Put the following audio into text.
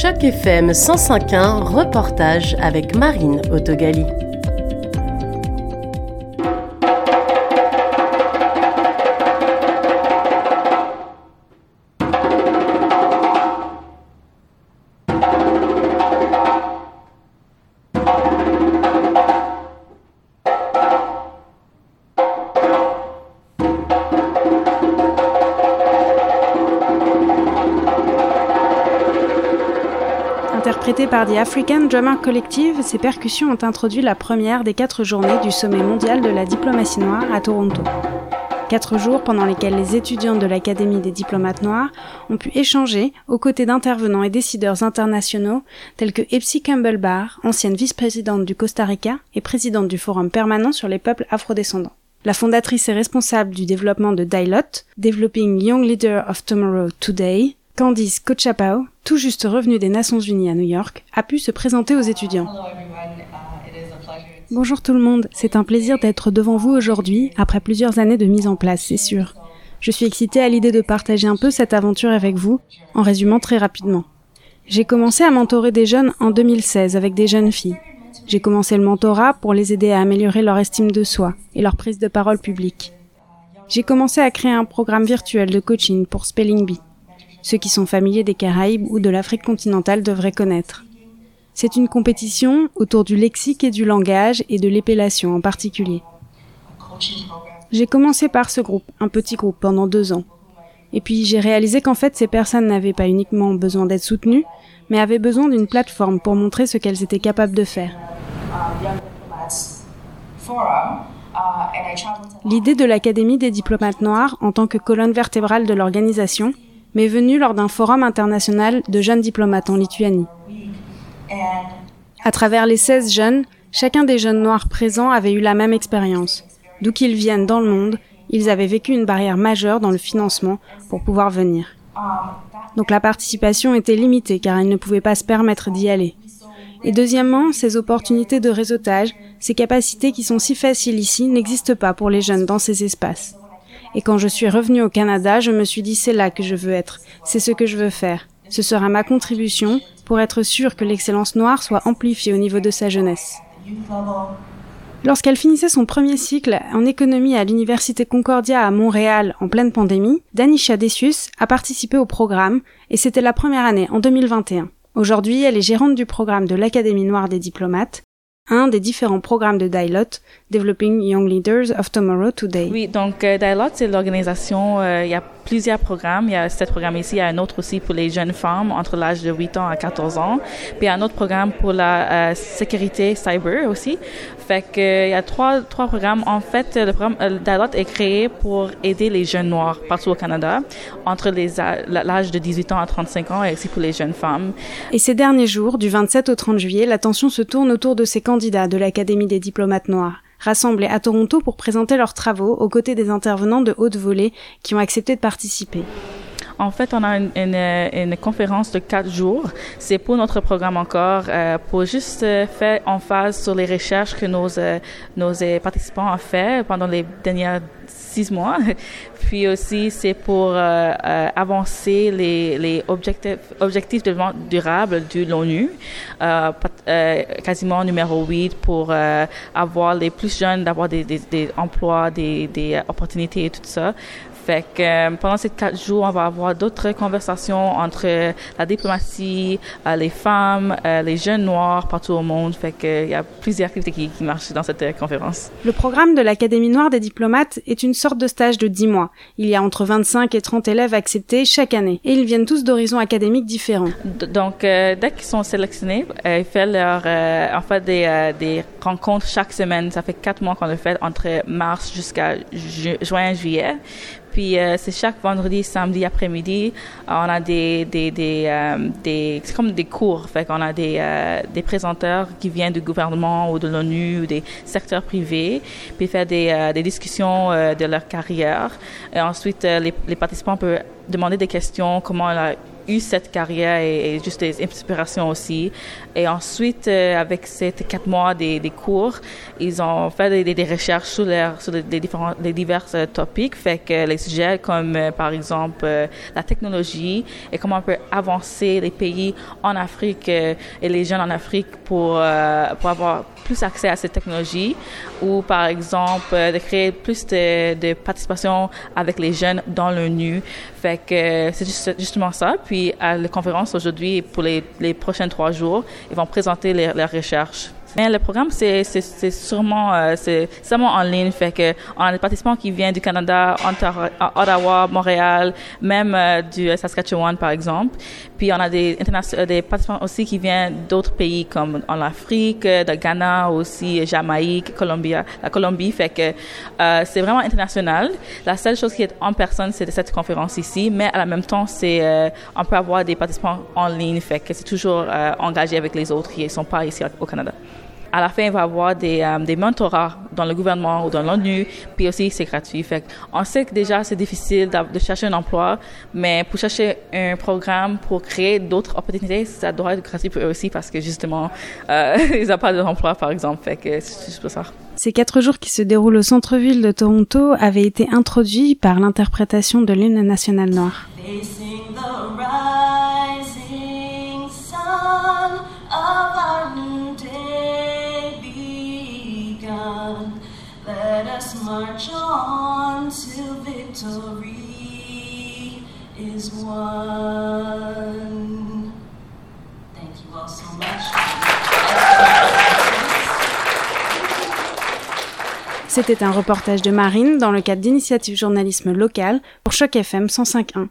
Choc FM 105.1, reportage avec Marine Autogali. Interprétées par The African Drummer Collective, ces percussions ont introduit la première des quatre journées du sommet mondial de la diplomatie noire à Toronto. Quatre jours pendant lesquels les étudiants de l'Académie des diplomates noirs ont pu échanger aux côtés d'intervenants et décideurs internationaux tels que Epsi Campbell Barr, ancienne vice-présidente du Costa Rica et présidente du Forum permanent sur les peuples afrodescendants. La fondatrice et responsable du développement de DILOT, Developing Young Leader of Tomorrow Today, Candice Cochapao, tout juste revenue des Nations Unies à New York, a pu se présenter aux étudiants. Bonjour tout le monde, c'est un plaisir d'être devant vous aujourd'hui, après plusieurs années de mise en place, c'est sûr. Je suis excitée à l'idée de partager un peu cette aventure avec vous, en résumant très rapidement. J'ai commencé à mentorer des jeunes en 2016 avec des jeunes filles. J'ai commencé le mentorat pour les aider à améliorer leur estime de soi et leur prise de parole publique. J'ai commencé à créer un programme virtuel de coaching pour Spelling Bee. Ceux qui sont familiers des Caraïbes ou de l'Afrique continentale devraient connaître. C'est une compétition autour du lexique et du langage et de l'épellation en particulier. J'ai commencé par ce groupe, un petit groupe, pendant deux ans. Et puis j'ai réalisé qu'en fait ces personnes n'avaient pas uniquement besoin d'être soutenues, mais avaient besoin d'une plateforme pour montrer ce qu'elles étaient capables de faire. L'idée de l'Académie des diplomates noirs en tant que colonne vertébrale de l'organisation m'est venue lors d'un forum international de jeunes diplomates en Lituanie. À travers les 16 jeunes, chacun des jeunes noirs présents avait eu la même expérience. D'où qu'ils viennent dans le monde, ils avaient vécu une barrière majeure dans le financement pour pouvoir venir. Donc la participation était limitée car ils ne pouvaient pas se permettre d'y aller. Et deuxièmement, ces opportunités de réseautage, ces capacités qui sont si faciles ici n'existent pas pour les jeunes dans ces espaces. Et quand je suis revenue au Canada, je me suis dit c'est là que je veux être, c'est ce que je veux faire. Ce sera ma contribution pour être sûr que l'excellence noire soit amplifiée au niveau de sa jeunesse. Lorsqu'elle finissait son premier cycle en économie à l'Université Concordia à Montréal en pleine pandémie, Danisha Dessius a participé au programme et c'était la première année en 2021. Aujourd'hui, elle est gérante du programme de l'Académie noire des diplomates, un des différents programmes de DILOT, Developing Young Leaders of Tomorrow Today. Oui, donc euh, DILOT, c'est l'organisation, euh, il y a plusieurs programmes. Il y a cet programme ici, il y a un autre aussi pour les jeunes femmes entre l'âge de 8 ans à 14 ans. Puis il y a un autre programme pour la euh, sécurité cyber aussi. Fait que euh, il y a trois, trois programmes. En fait, le programme euh, DILOT est créé pour aider les jeunes noirs partout au Canada entre l'âge de 18 ans à 35 ans et aussi pour les jeunes femmes. Et ces derniers jours, du 27 au 30 juillet, l'attention se tourne autour de ces candidats de l'Académie des diplomates noirs, rassemblés à Toronto pour présenter leurs travaux aux côtés des intervenants de haute volée qui ont accepté de participer. En fait, on a une, une, euh, une conférence de quatre jours. C'est pour notre programme encore, euh, pour juste euh, faire en phase sur les recherches que nos, euh, nos euh, participants ont fait pendant les derniers six mois. Puis aussi, c'est pour euh, avancer les, les objectifs, objectifs de développement durable de l'ONU, quasiment numéro 8 pour avoir les plus jeunes d'avoir des, des, des emplois, des, des opportunités et tout ça. Fait que euh, pendant ces quatre jours, on va avoir d'autres conversations entre euh, la diplomatie, euh, les femmes, euh, les jeunes noirs partout au monde. Fait que il y a plusieurs activités qui, qui marchent dans cette conférence. Le programme de l'Académie noire des diplomates est une sorte de stage de 10 mois. Il y a entre 25 et 30 élèves acceptés chaque année, et ils viennent tous d'horizons académiques différents. D- Donc, dès qu'ils sont sélectionnés, ils font leur, euh, en fait des, euh, des rencontres chaque semaine. Ça fait quatre mois qu'on le fait entre mars jusqu'à ju- juin, juillet. Puis euh, c'est chaque vendredi, samedi après-midi, on a des des des, euh, c'est comme des cours. Fait qu'on a des euh, des présenteurs qui viennent du gouvernement ou de l'ONU ou des secteurs privés, puis faire des des discussions de leur carrière. Et ensuite, les les participants peuvent demander des questions, comment eu cette carrière et, juste des inspirations aussi. Et ensuite, euh, avec ces quatre mois des, des, cours, ils ont fait des, des recherches sur, les, sur les, différents, les divers euh, topics, fait que les sujets comme euh, par exemple la technologie et comment on peut avancer les pays en Afrique et les jeunes en Afrique pour, pour avoir plus accès à cette technologie ou par exemple de créer plus de, de participation avec les jeunes dans l'ONU. Fait que c'est juste, justement ça. Puis à la conférence aujourd'hui, pour les, les prochains trois jours, ils vont présenter leurs recherches. Mais le programme, c'est, sûrement, euh, seulement en ligne. Fait que on a des participants qui viennent du Canada, Ottawa, Montréal, même euh, du Saskatchewan, par exemple. Puis on a des, euh, des participants aussi qui viennent d'autres pays comme en Afrique, de Ghana aussi, Jamaïque, Colombie, la Colombie. Fait que euh, c'est vraiment international. La seule chose qui est en personne, c'est cette conférence ici. Mais à la même temps, c'est euh, on peut avoir des participants en ligne. Fait que c'est toujours engagé avec les autres qui ne sont pas ici au Canada à la fin, il va y avoir des, euh, des mentorats dans le gouvernement ou dans l'ONU, puis aussi c'est gratuit. Fait on sait que déjà c'est difficile de, chercher un emploi, mais pour chercher un programme pour créer d'autres opportunités, ça doit être gratuit pour eux aussi parce que justement, euh, ils n'ont pas d'emploi par exemple. Fait que c'est juste pour ça. Ces quatre jours qui se déroulent au centre-ville de Toronto avaient été introduits par l'interprétation de l'hymne national noir. Thank you all so much. C'était un reportage de Marine dans le cadre d'initiative journalisme local pour Choc FM 105.1.